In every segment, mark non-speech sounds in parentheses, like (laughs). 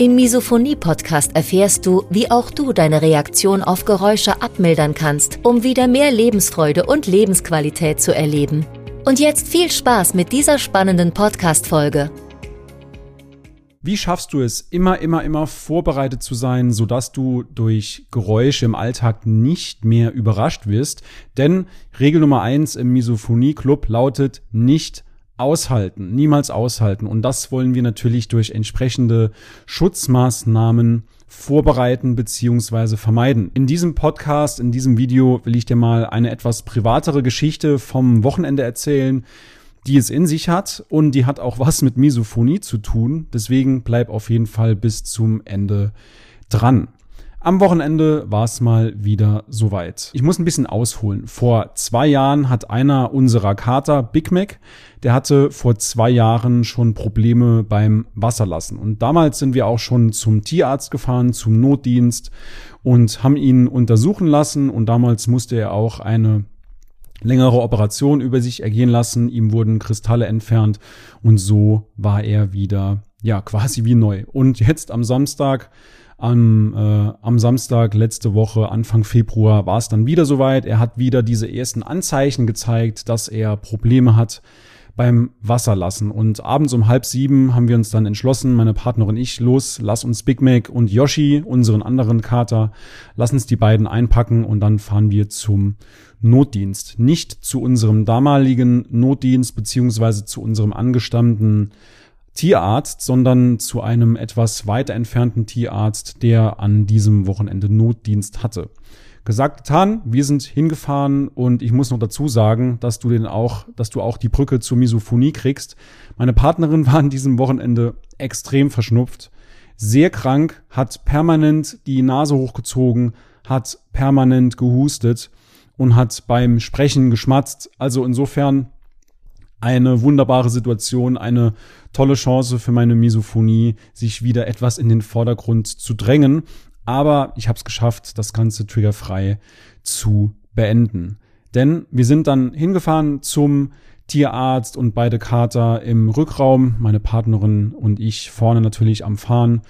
Im Misophonie-Podcast erfährst du, wie auch du deine Reaktion auf Geräusche abmildern kannst, um wieder mehr Lebensfreude und Lebensqualität zu erleben. Und jetzt viel Spaß mit dieser spannenden Podcast-Folge. Wie schaffst du es, immer, immer, immer vorbereitet zu sein, sodass du durch Geräusche im Alltag nicht mehr überrascht wirst? Denn Regel Nummer eins im Misophonie Club lautet nicht aushalten, niemals aushalten. Und das wollen wir natürlich durch entsprechende Schutzmaßnahmen vorbereiten beziehungsweise vermeiden. In diesem Podcast, in diesem Video will ich dir mal eine etwas privatere Geschichte vom Wochenende erzählen, die es in sich hat und die hat auch was mit Misophonie zu tun. Deswegen bleib auf jeden Fall bis zum Ende dran. Am Wochenende war es mal wieder soweit. Ich muss ein bisschen ausholen. Vor zwei Jahren hat einer unserer Kater, Big Mac, der hatte vor zwei Jahren schon Probleme beim Wasserlassen. Und damals sind wir auch schon zum Tierarzt gefahren, zum Notdienst und haben ihn untersuchen lassen. Und damals musste er auch eine längere Operation über sich ergehen lassen. Ihm wurden Kristalle entfernt und so war er wieder, ja, quasi wie neu. Und jetzt am Samstag am, äh, am Samstag letzte Woche, Anfang Februar, war es dann wieder soweit. Er hat wieder diese ersten Anzeichen gezeigt, dass er Probleme hat beim Wasserlassen. Und abends um halb sieben haben wir uns dann entschlossen, meine Partnerin und ich, los, lass uns Big Mac und Yoshi, unseren anderen Kater, lass uns die beiden einpacken und dann fahren wir zum Notdienst. Nicht zu unserem damaligen Notdienst beziehungsweise zu unserem angestammten Tierarzt, sondern zu einem etwas weiter entfernten Tierarzt, der an diesem Wochenende Notdienst hatte. Gesagt, getan, wir sind hingefahren und ich muss noch dazu sagen, dass du den auch, dass du auch die Brücke zur Misophonie kriegst. Meine Partnerin (laughs) war an diesem Wochenende extrem verschnupft, sehr krank, hat permanent die Nase hochgezogen, hat permanent gehustet und hat beim Sprechen geschmatzt. Also insofern eine wunderbare Situation, eine tolle Chance für meine Misophonie, sich wieder etwas in den Vordergrund zu drängen. Aber ich habe es geschafft, das Ganze triggerfrei zu beenden. Denn wir sind dann hingefahren zum Tierarzt und beide Kater im Rückraum, meine Partnerin und ich vorne natürlich am Fahren.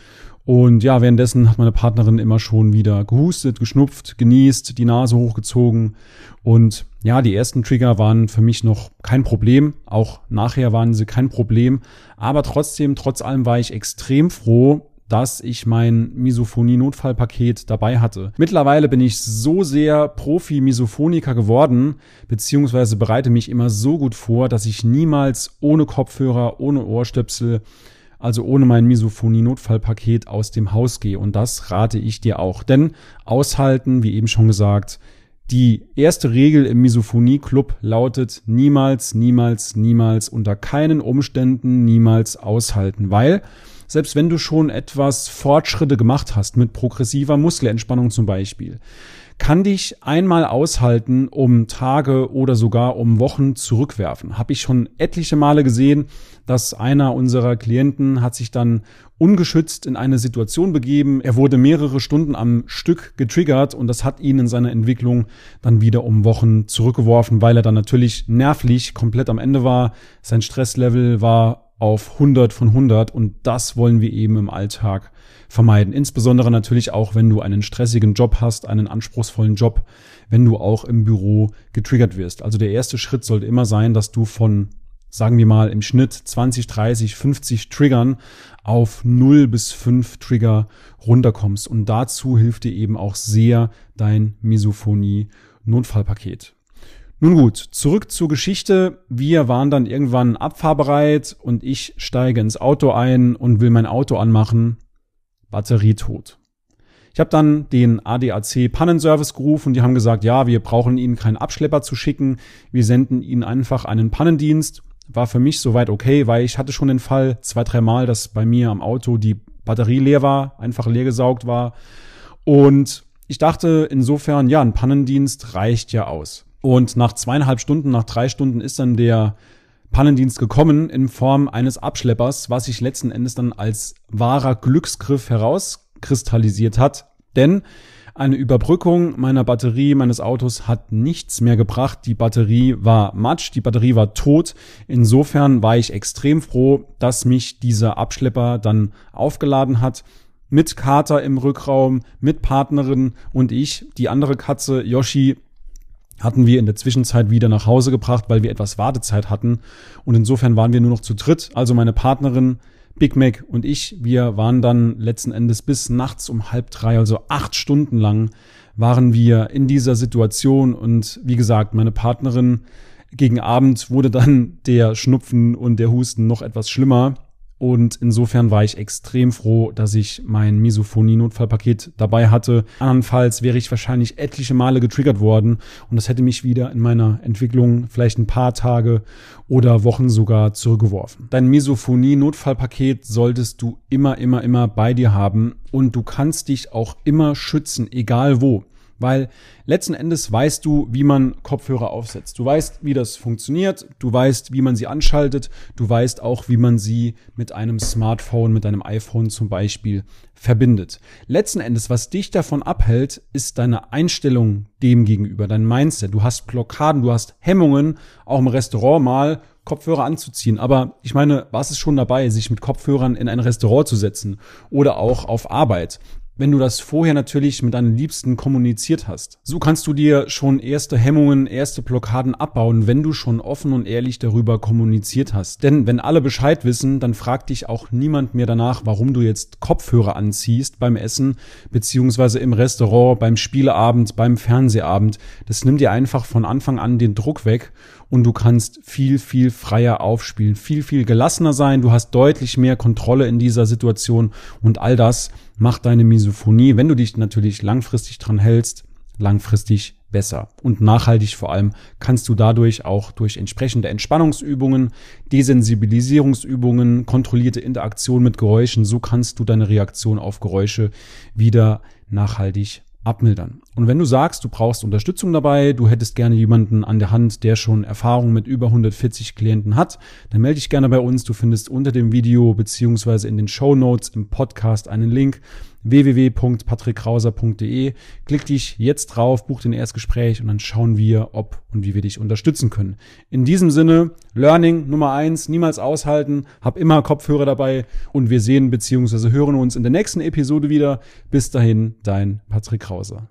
Und ja, währenddessen hat meine Partnerin immer schon wieder gehustet, geschnupft, genießt, die Nase hochgezogen. Und ja, die ersten Trigger waren für mich noch kein Problem. Auch nachher waren sie kein Problem. Aber trotzdem, trotz allem war ich extrem froh, dass ich mein Misophonie-Notfallpaket dabei hatte. Mittlerweile bin ich so sehr Profi-Misophoniker geworden, beziehungsweise bereite mich immer so gut vor, dass ich niemals ohne Kopfhörer, ohne Ohrstöpsel also ohne mein Misophonie-Notfallpaket aus dem Haus gehe. Und das rate ich dir auch. Denn aushalten, wie eben schon gesagt, die erste Regel im Misophonie-Club lautet niemals, niemals, niemals, unter keinen Umständen niemals aushalten, weil selbst wenn du schon etwas Fortschritte gemacht hast mit progressiver Muskelentspannung zum Beispiel, kann dich einmal aushalten, um Tage oder sogar um Wochen zurückwerfen. Habe ich schon etliche Male gesehen, dass einer unserer Klienten hat sich dann ungeschützt in eine Situation begeben. Er wurde mehrere Stunden am Stück getriggert und das hat ihn in seiner Entwicklung dann wieder um Wochen zurückgeworfen, weil er dann natürlich nervlich komplett am Ende war. Sein Stresslevel war auf 100 von 100 und das wollen wir eben im Alltag vermeiden. Insbesondere natürlich auch, wenn du einen stressigen Job hast, einen anspruchsvollen Job, wenn du auch im Büro getriggert wirst. Also der erste Schritt sollte immer sein, dass du von sagen wir mal im Schnitt 20, 30, 50 Triggern auf 0 bis 5 Trigger runterkommst. Und dazu hilft dir eben auch sehr dein Misophonie Notfallpaket. Nun gut, zurück zur Geschichte. Wir waren dann irgendwann abfahrbereit und ich steige ins Auto ein und will mein Auto anmachen. Batterie tot. Ich habe dann den ADAC Pannenservice gerufen. Die haben gesagt, ja, wir brauchen Ihnen keinen Abschlepper zu schicken. Wir senden Ihnen einfach einen Pannendienst. War für mich soweit okay, weil ich hatte schon den Fall zwei, drei Mal, dass bei mir am Auto die Batterie leer war, einfach leer gesaugt war. Und ich dachte insofern, ja, ein Pannendienst reicht ja aus. Und nach zweieinhalb Stunden, nach drei Stunden ist dann der Pannendienst gekommen in Form eines Abschleppers, was sich letzten Endes dann als wahrer Glücksgriff herauskristallisiert hat. Denn eine Überbrückung meiner Batterie meines Autos hat nichts mehr gebracht. Die Batterie war matsch, die Batterie war tot. Insofern war ich extrem froh, dass mich dieser Abschlepper dann aufgeladen hat. Mit Kater im Rückraum, mit Partnerin und ich. Die andere Katze, Yoshi, hatten wir in der Zwischenzeit wieder nach Hause gebracht, weil wir etwas Wartezeit hatten. Und insofern waren wir nur noch zu dritt. Also meine Partnerin, Big Mac und ich, wir waren dann letzten Endes bis nachts um halb drei, also acht Stunden lang, waren wir in dieser Situation. Und wie gesagt, meine Partnerin gegen Abend wurde dann der Schnupfen und der Husten noch etwas schlimmer. Und insofern war ich extrem froh, dass ich mein Misophonie-Notfallpaket dabei hatte. Andernfalls wäre ich wahrscheinlich etliche Male getriggert worden und das hätte mich wieder in meiner Entwicklung vielleicht ein paar Tage oder Wochen sogar zurückgeworfen. Dein Misophonie-Notfallpaket solltest du immer, immer, immer bei dir haben und du kannst dich auch immer schützen, egal wo. Weil letzten Endes weißt du, wie man Kopfhörer aufsetzt. Du weißt, wie das funktioniert. Du weißt, wie man sie anschaltet. Du weißt auch, wie man sie mit einem Smartphone, mit einem iPhone zum Beispiel verbindet. Letzten Endes, was dich davon abhält, ist deine Einstellung dem gegenüber, dein Mindset. Du hast Blockaden, du hast Hemmungen, auch im Restaurant mal Kopfhörer anzuziehen. Aber ich meine, was ist schon dabei, sich mit Kopfhörern in ein Restaurant zu setzen oder auch auf Arbeit? Wenn du das vorher natürlich mit deinen Liebsten kommuniziert hast. So kannst du dir schon erste Hemmungen, erste Blockaden abbauen, wenn du schon offen und ehrlich darüber kommuniziert hast. Denn wenn alle Bescheid wissen, dann fragt dich auch niemand mehr danach, warum du jetzt Kopfhörer anziehst beim Essen, beziehungsweise im Restaurant, beim Spieleabend, beim Fernsehabend. Das nimmt dir einfach von Anfang an den Druck weg und du kannst viel, viel freier aufspielen, viel, viel gelassener sein. Du hast deutlich mehr Kontrolle in dieser Situation und all das macht deine Misophonie, wenn du dich natürlich langfristig dran hältst, langfristig besser. Und nachhaltig vor allem kannst du dadurch auch durch entsprechende Entspannungsübungen, Desensibilisierungsübungen, kontrollierte Interaktion mit Geräuschen, so kannst du deine Reaktion auf Geräusche wieder nachhaltig abmildern. Und wenn du sagst, du brauchst Unterstützung dabei, du hättest gerne jemanden an der Hand, der schon Erfahrung mit über 140 Klienten hat, dann melde dich gerne bei uns. Du findest unter dem Video beziehungsweise in den Show Notes im Podcast einen Link www.patrickkrauser.de. Klick dich jetzt drauf, buch den Erstgespräch und dann schauen wir, ob und wie wir dich unterstützen können. In diesem Sinne, Learning Nummer eins, niemals aushalten, hab immer Kopfhörer dabei und wir sehen beziehungsweise hören uns in der nächsten Episode wieder. Bis dahin, dein Patrick Krauser.